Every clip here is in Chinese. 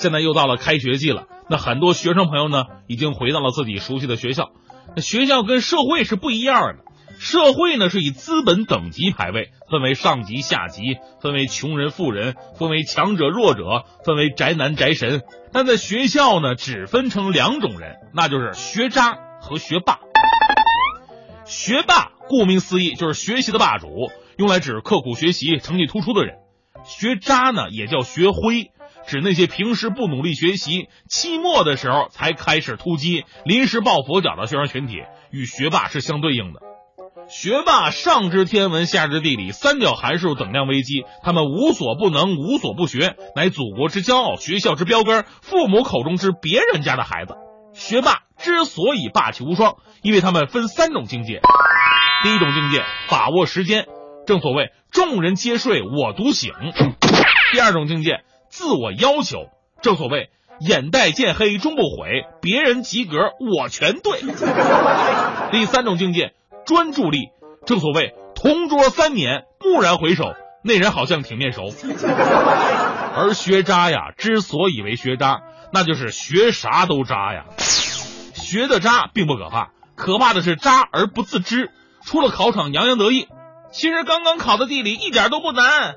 现在又到了开学季了，那很多学生朋友呢，已经回到了自己熟悉的学校。那学校跟社会是不一样的，社会呢是以资本等级排位，分为上级、下级，分为穷人、富人，分为强者、弱者，分为宅男、宅神。但在学校呢，只分成两种人，那就是学渣和学霸。学霸顾名思义就是学习的霸主，用来指刻苦学习、成绩突出的人。学渣呢也叫学灰，指那些平时不努力学习，期末的时候才开始突击、临时抱佛脚的学生群体，与学霸是相对应的。学霸上知天文，下知地理，三角函数等量危机，他们无所不能，无所不学，乃祖国之骄傲，学校之标杆，父母口中之别人家的孩子。学霸之所以霸气无双，因为他们分三种境界。第一种境界，把握时间，正所谓众人皆睡我独醒；第二种境界，自我要求，正所谓眼袋见黑终不悔，别人及格我全对；第三种境界，专注力，正所谓同桌三年，蓦然回首，那人好像挺面熟。而学渣呀，之所以为学渣。那就是学啥都渣呀，学的渣并不可怕，可怕的是渣而不自知。出了考场洋洋得意，其实刚刚考的地理一点都不难。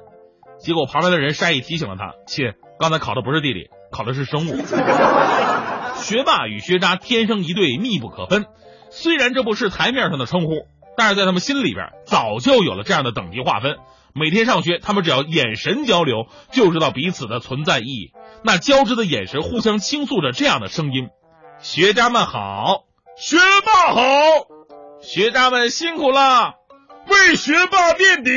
结果旁边的人善意提醒了他：“亲，刚才考的不是地理，考的是生物。”学霸与学渣天生一对，密不可分。虽然这不是台面上的称呼，但是在他们心里边早就有了这样的等级划分。每天上学，他们只要眼神交流，就知道彼此的存在意义。那交织的眼神互相倾诉着这样的声音：“学渣们好，学霸好，学渣们辛苦了，为学霸垫底。”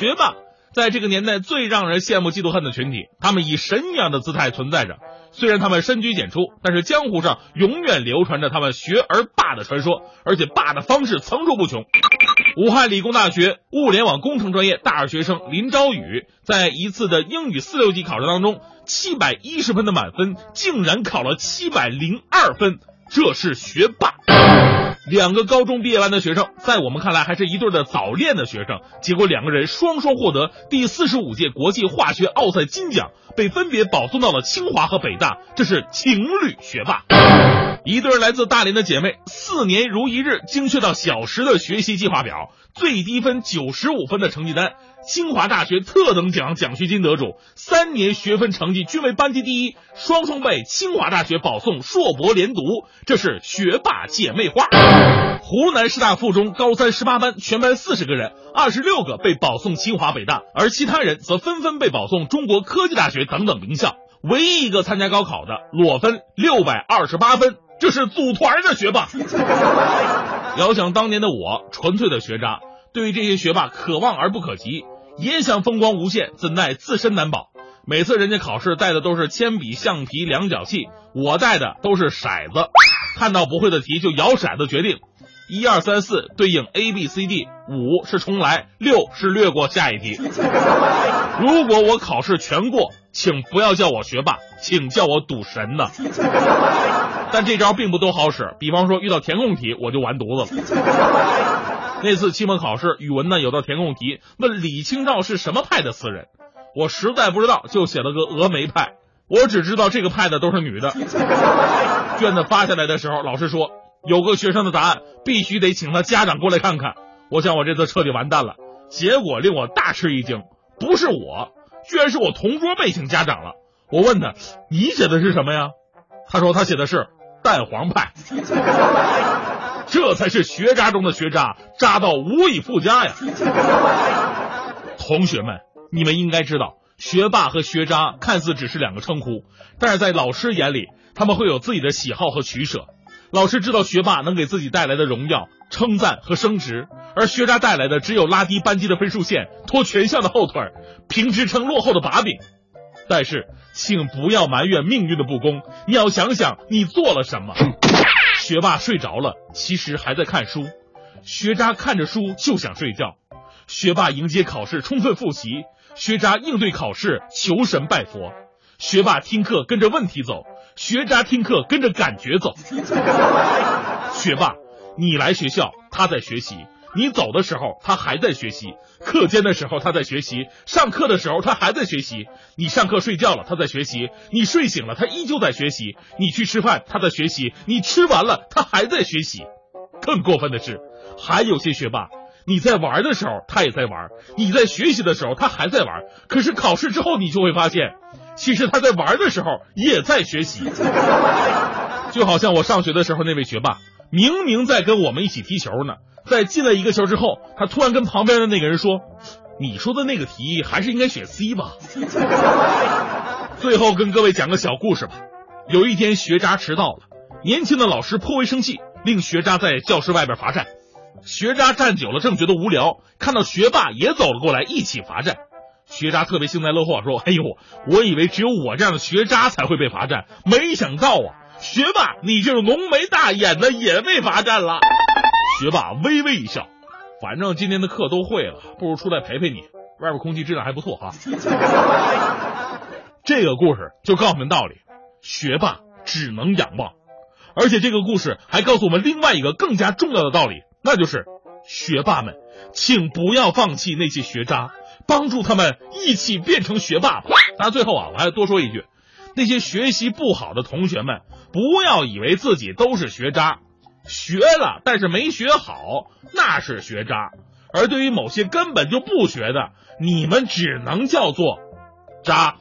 学霸在这个年代最让人羡慕、嫉妒、恨的群体，他们以神一样的姿态存在着。虽然他们深居简出，但是江湖上永远流传着他们学而霸的传说，而且霸的方式层出不穷。武汉理工大学物联网工程专业大二学生林朝宇，在一次的英语四六级考试当中，七百一十分的满分，竟然考了七百零二分，这是学霸。两个高中毕业班的学生，在我们看来还是一对的早恋的学生，结果两个人双双获得第四十五届国际化学奥赛金奖，被分别保送到了清华和北大，这是情侣学霸。一对来自大连的姐妹，四年如一日，精确到小时的学习计划表，最低分九十五分的成绩单，清华大学特等奖奖学金得主，三年学分成绩均为班级第一，双双被清华大学保送硕博连读，这是学霸姐妹花。湖南师大附中高三十八班，全班四十个人，二十六个被保送清华北大，而其他人则纷纷被保送中国科技大学等等名校。唯一一个参加高考的，裸分六百二十八分。这是组团的学霸。遥想当年的我，纯粹的学渣，对于这些学霸可望而不可及，也想风光无限，怎奈自身难保。每次人家考试带的都是铅笔、橡皮、量角器，我带的都是骰子。看到不会的题就摇骰子决定，一二三四对应 A B C D，五是重来，六是略过下一题。如果我考试全过，请不要叫我学霸，请叫我赌神呢。但这招并不都好使，比方说遇到填空题，我就完犊子了。那次期末考试语文呢，有道填空题问李清照是什么派的词人，我实在不知道，就写了个峨眉派。我只知道这个派的都是女的。卷子发下来的时候，老师说有个学生的答案必须得请他家长过来看看。我想我这次彻底完蛋了。结果令我大吃一惊，不是我，居然是我同桌被请家长了。我问他，你写的是什么呀？他说他写的是。蛋黄派，这才是学渣中的学渣，渣到无以复加呀！同学们，你们应该知道，学霸和学渣看似只是两个称呼，但是在老师眼里，他们会有自己的喜好和取舍。老师知道学霸能给自己带来的荣耀、称赞和升职，而学渣带来的只有拉低班级的分数线、拖全校的后腿、评职称落后的把柄。但是，请不要埋怨命运的不公，你要想想你做了什么。学霸睡着了，其实还在看书；学渣看着书就想睡觉。学霸迎接考试，充分复习；学渣应对考试，求神拜佛。学霸听课跟着问题走，学渣听课跟着感觉走。学霸，你来学校，他在学习；你走的时候他还在学习，课间的时候他在学习，上课的时候他还在学习。你上课睡觉了，他在学习；你睡醒了，他依旧在学习。你去吃饭，他在学习；你吃完了，他还在学习。更过分的是，还有些学霸，你在玩的时候他也在玩，你在学习的时候他还在玩。可是考试之后，你就会发现，其实他在玩的时候也在学习。就好像我上学的时候那位学霸，明明在跟我们一起踢球呢，在进了一个球之后，他突然跟旁边的那个人说：“你说的那个题还是应该选 C 吧。”最后跟各位讲个小故事吧。有一天学渣迟到了，年轻的老师颇为生气，令学渣在教室外边罚站。学渣站久了正觉得无聊，看到学霸也走了过来，一起罚站。学渣特别幸灾乐祸说：“哎呦，我以为只有我这样的学渣才会被罚站，没想到啊！”学霸，你就是浓眉大眼的也被罚站了。学霸微微一笑，反正今天的课都会了，不如出来陪陪你。外边空气质量还不错哈。这个故事就告诉我们道理：学霸只能仰望。而且这个故事还告诉我们另外一个更加重要的道理，那就是学霸们，请不要放弃那些学渣，帮助他们一起变成学霸吧。当然，最后啊，我还多说一句。那些学习不好的同学们，不要以为自己都是学渣，学了但是没学好，那是学渣；而对于某些根本就不学的，你们只能叫做渣。